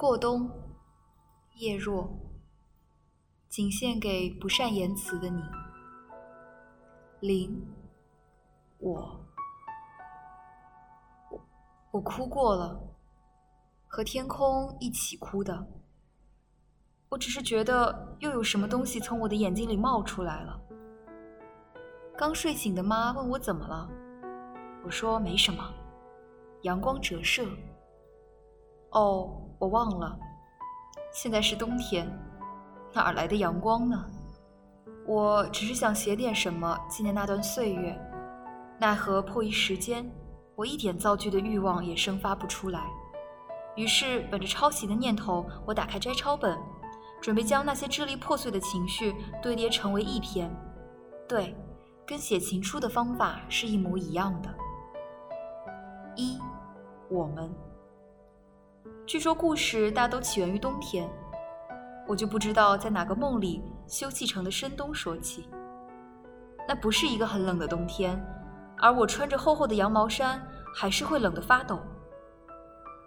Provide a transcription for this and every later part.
过冬，叶若，仅献给不善言辞的你。零，我，我哭过了，和天空一起哭的。我只是觉得又有什么东西从我的眼睛里冒出来了。刚睡醒的妈问我怎么了，我说没什么，阳光折射。哦。我忘了，现在是冬天，哪儿来的阳光呢？我只是想写点什么纪念那段岁月，奈何迫于时间，我一点造句的欲望也生发不出来。于是，本着抄袭的念头，我打开摘抄本，准备将那些支离破碎的情绪堆叠成为一篇。对，跟写情书的方法是一模一样的。一，我们。据说故事大都起源于冬天，我就不知道在哪个梦里休憩城的深冬说起。那不是一个很冷的冬天，而我穿着厚厚的羊毛衫还是会冷得发抖。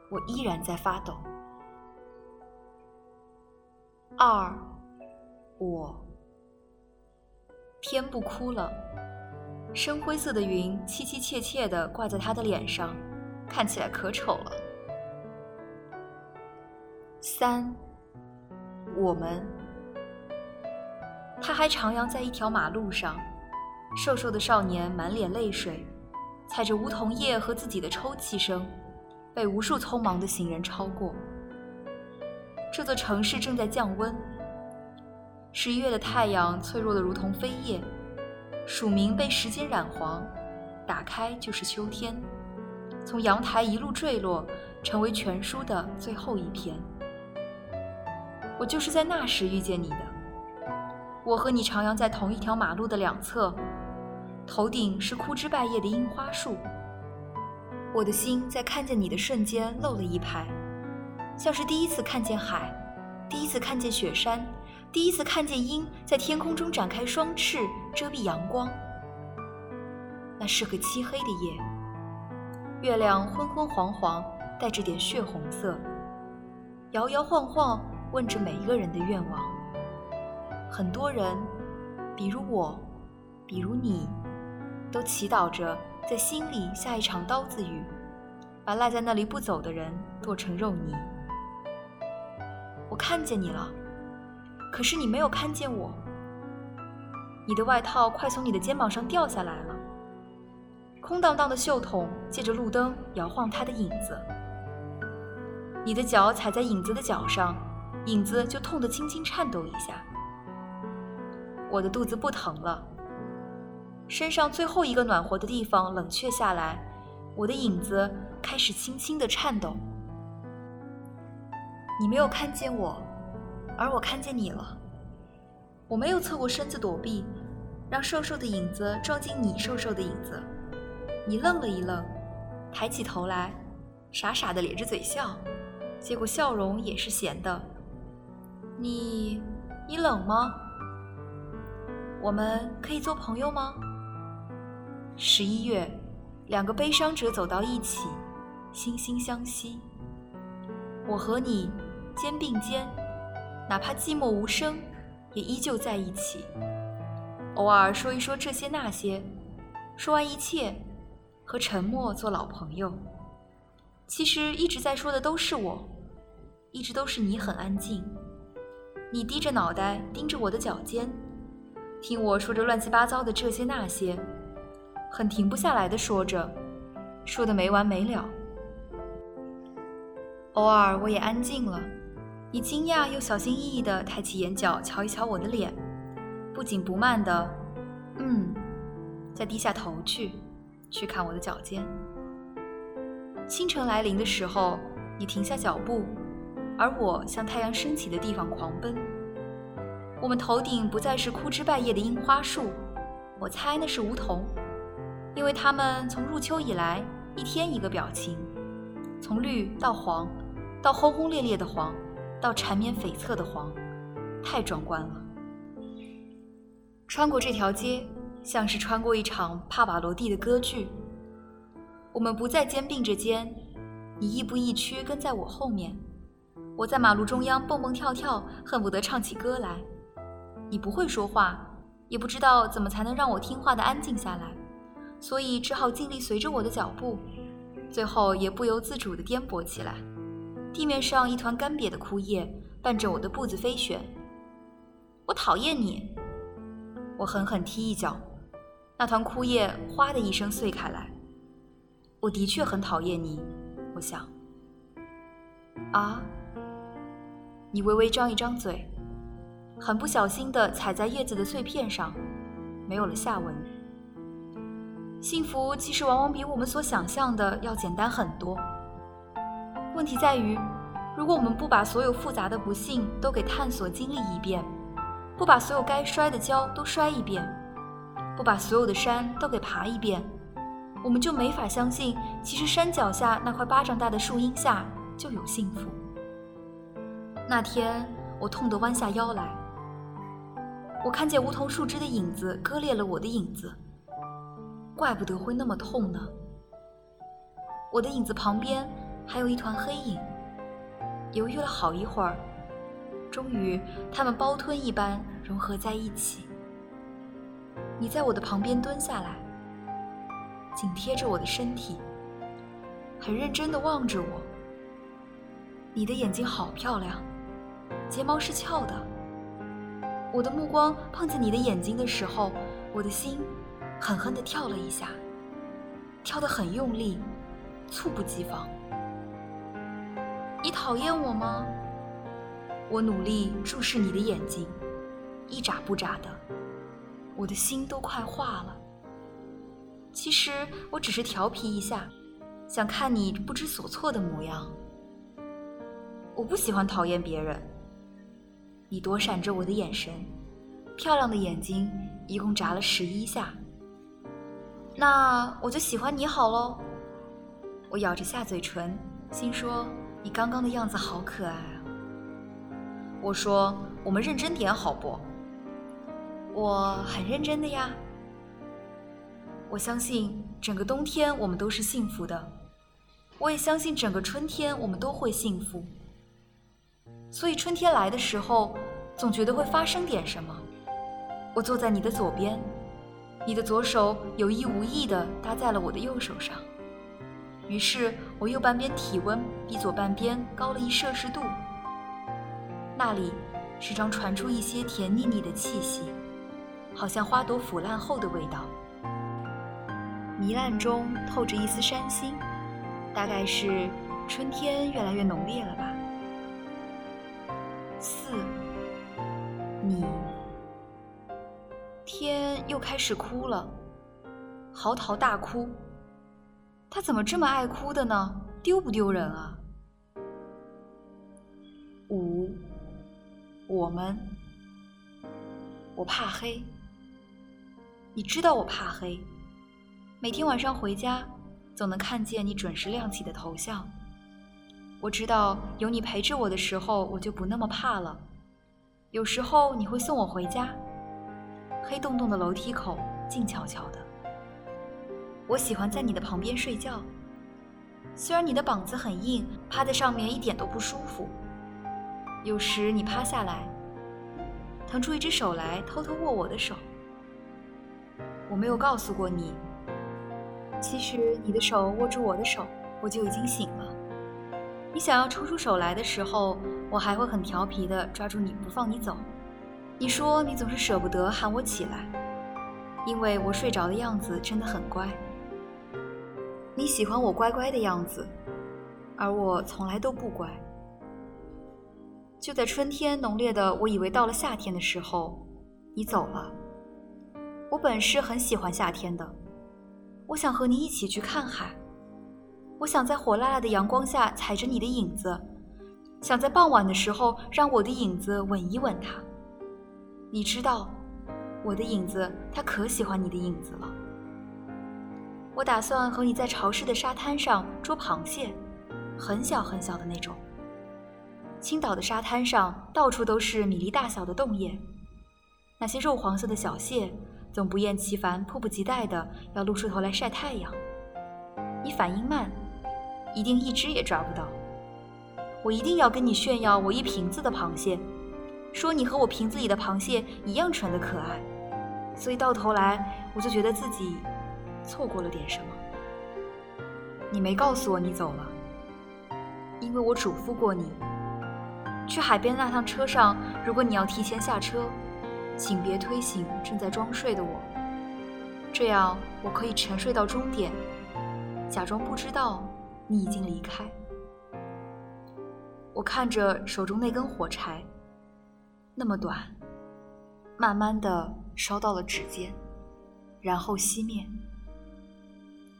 我依然在发抖。二，我。天不哭了，深灰色的云凄凄切切地挂在他的脸上，看起来可丑了。三，我们，他还徜徉在一条马路上，瘦瘦的少年满脸泪水，踩着梧桐叶和自己的抽泣声，被无数匆忙的行人超过。这座城市正在降温，十一月的太阳脆弱的如同飞叶，署名被时间染黄，打开就是秋天，从阳台一路坠落，成为全书的最后一篇。我就是在那时遇见你的。我和你徜徉在同一条马路的两侧，头顶是枯枝败叶的樱花树。我的心在看见你的瞬间漏了一拍，像是第一次看见海，第一次看见雪山，第一次看见鹰在天空中展开双翅遮蔽阳光。那是个漆黑的夜，月亮昏昏黄黄，带着点血红色，摇摇晃晃。问着每一个人的愿望，很多人，比如我，比如你，都祈祷着在心里下一场刀子雨，把赖在那里不走的人剁成肉泥。我看见你了，可是你没有看见我。你的外套快从你的肩膀上掉下来了，空荡荡的袖筒借着路灯摇晃它的影子，你的脚踩在影子的脚上。影子就痛得轻轻颤抖一下，我的肚子不疼了，身上最后一个暖和的地方冷却下来，我的影子开始轻轻的颤抖。你没有看见我，而我看见你了。我没有侧过身子躲避，让瘦瘦的影子撞进你瘦瘦的影子。你愣了一愣，抬起头来，傻傻的咧着嘴笑，结果笑容也是咸的。你，你冷吗？我们可以做朋友吗？十一月，两个悲伤者走到一起，惺惺相惜。我和你肩并肩，哪怕寂寞无声，也依旧在一起。偶尔说一说这些那些，说完一切，和沉默做老朋友。其实一直在说的都是我，一直都是你很安静。你低着脑袋盯着我的脚尖，听我说着乱七八糟的这些那些，很停不下来的说着，说的没完没了。偶尔我也安静了，你惊讶又小心翼翼地抬起眼角瞧一瞧我的脸，不紧不慢的，嗯，再低下头去，去看我的脚尖。清晨来临的时候，你停下脚步。而我向太阳升起的地方狂奔。我们头顶不再是枯枝败叶的樱花树，我猜那是梧桐，因为它们从入秋以来一天一个表情，从绿到黄，到轰轰烈烈的黄，到缠绵悱恻的黄，太壮观了。穿过这条街，像是穿过一场帕瓦罗蒂的歌剧。我们不再肩并着肩，你亦步亦趋跟在我后面。我在马路中央蹦蹦跳跳，恨不得唱起歌来。你不会说话，也不知道怎么才能让我听话的安静下来，所以只好尽力随着我的脚步，最后也不由自主地颠簸起来。地面上一团干瘪的枯叶伴着我的步子飞旋。我讨厌你！我狠狠踢一脚，那团枯叶哗的一声碎开来。我的确很讨厌你，我想。啊！你微微张一张嘴。很不小心地踩在叶子的碎片上，没有了下文。幸福其实往往比我们所想象的要简单很多。问题在于，如果我们不把所有复杂的不幸都给探索经历一遍，不把所有该摔的跤都摔一遍，不把所有的山都给爬一遍，我们就没法相信，其实山脚下那块巴掌大的树荫下就有幸福。那天，我痛得弯下腰来。我看见梧桐树枝的影子割裂了我的影子，怪不得会那么痛呢。我的影子旁边还有一团黑影，犹豫了好一会儿，终于它们包吞一般融合在一起。你在我的旁边蹲下来，紧贴着我的身体，很认真地望着我。你的眼睛好漂亮，睫毛是翘的。我的目光碰见你的眼睛的时候，我的心狠狠地跳了一下，跳得很用力，猝不及防。你讨厌我吗？我努力注视你的眼睛，一眨不眨的，我的心都快化了。其实我只是调皮一下，想看你不知所措的模样。我不喜欢讨厌别人。你躲闪着我的眼神，漂亮的眼睛一共眨了十一下。那我就喜欢你好喽。我咬着下嘴唇，心说你刚刚的样子好可爱啊。我说我们认真点好不？我很认真的呀。我相信整个冬天我们都是幸福的，我也相信整个春天我们都会幸福。所以春天来的时候，总觉得会发生点什么。我坐在你的左边，你的左手有意无意地搭在了我的右手上，于是我右半边体温比左半边高了一摄氏度。那里时常传出一些甜腻腻的气息，好像花朵腐烂后的味道。糜烂中透着一丝山心，大概是春天越来越浓烈了吧。你，天又开始哭了，嚎啕大哭。他怎么这么爱哭的呢？丢不丢人啊？五，我们，我怕黑。你知道我怕黑，每天晚上回家，总能看见你准时亮起的头像。我知道有你陪着我的时候，我就不那么怕了。有时候你会送我回家，黑洞洞的楼梯口静悄悄的。我喜欢在你的旁边睡觉，虽然你的膀子很硬，趴在上面一点都不舒服。有时你趴下来，腾出一只手来偷偷握我的手。我没有告诉过你，其实你的手握住我的手，我就已经醒了。你想要抽出手来的时候，我还会很调皮地抓住你不放你走。你说你总是舍不得喊我起来，因为我睡着的样子真的很乖。你喜欢我乖乖的样子，而我从来都不乖。就在春天浓烈的我以为到了夏天的时候，你走了。我本是很喜欢夏天的，我想和你一起去看海。我想在火辣辣的阳光下踩着你的影子，想在傍晚的时候让我的影子吻一吻它。你知道，我的影子它可喜欢你的影子了。我打算和你在潮湿的沙滩上捉螃蟹，很小很小的那种。青岛的沙滩上到处都是米粒大小的洞叶，那些肉黄色的小蟹总不厌其烦、迫不及待地要露出头来晒太阳。你反应慢。一定一只也抓不到。我一定要跟你炫耀我一瓶子的螃蟹，说你和我瓶子里的螃蟹一样纯的可爱。所以到头来，我就觉得自己错过了点什么。你没告诉我你走了，因为我嘱咐过你，去海边那趟车上，如果你要提前下车，请别推醒正在装睡的我，这样我可以沉睡到终点，假装不知道你已经离开。我看着手中那根火柴，那么短，慢慢的烧到了指尖，然后熄灭。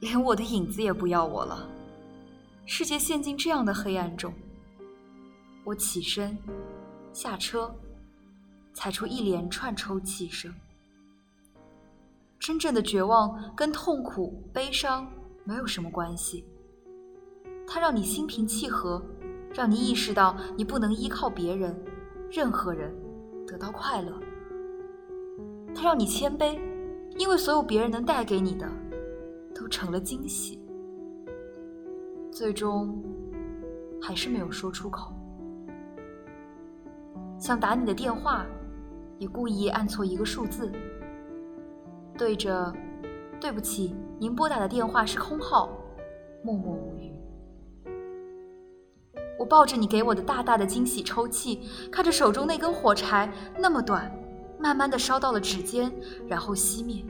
连我的影子也不要我了，世界陷进这样的黑暗中。我起身，下车，踩出一连串抽泣声。真正的绝望跟痛苦、悲伤没有什么关系，它让你心平气和。让你意识到，你不能依靠别人、任何人得到快乐。它让你谦卑，因为所有别人能带给你的，都成了惊喜。最终，还是没有说出口。想打你的电话，也故意按错一个数字，对着“对不起，您拨打的电话是空号”，默默无语。我抱着你给我的大大的惊喜抽泣，看着手中那根火柴那么短，慢慢的烧到了指尖，然后熄灭。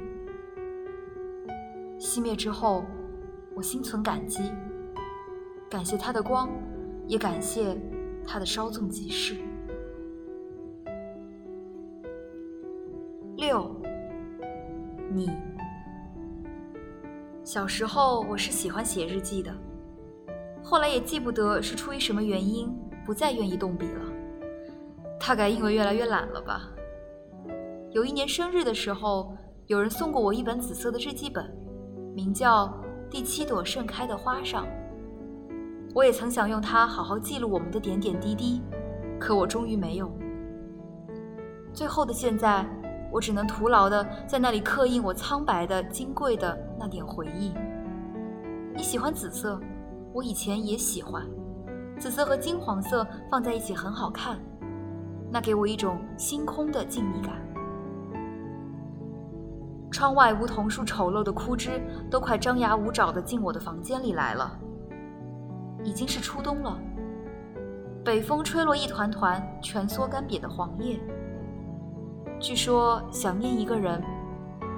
熄灭之后，我心存感激，感谢它的光，也感谢它的稍纵即逝。六，你。小时候我是喜欢写日记的。后来也记不得是出于什么原因不再愿意动笔了，大概因为越来越懒了吧。有一年生日的时候，有人送过我一本紫色的日记本，名叫《第七朵盛开的花上》。我也曾想用它好好记录我们的点点滴滴，可我终于没有。最后的现在，我只能徒劳的在那里刻印我苍白的、金贵的那点回忆。你喜欢紫色？我以前也喜欢，紫色和金黄色放在一起很好看，那给我一种星空的静谧感。窗外梧桐树丑陋的枯枝都快张牙舞爪地进我的房间里来了。已经是初冬了，北风吹落一团团蜷缩干瘪的黄叶。据说想念一个人，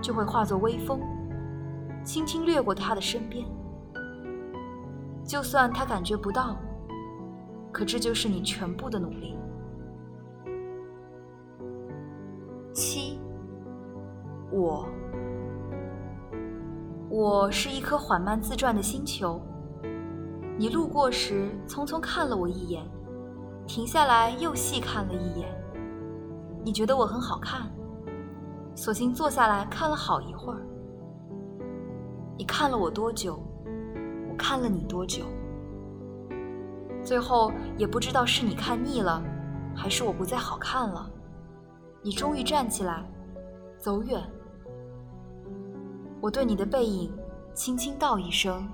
就会化作微风，轻轻掠过他的身边。就算他感觉不到，可这就是你全部的努力。七，我，我是一颗缓慢自转的星球。你路过时，匆匆看了我一眼，停下来又细看了一眼。你觉得我很好看，索性坐下来看了好一会儿。你看了我多久？看了你多久？最后也不知道是你看腻了，还是我不再好看了。你终于站起来，走远。我对你的背影轻轻道一声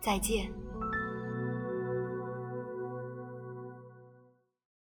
再见。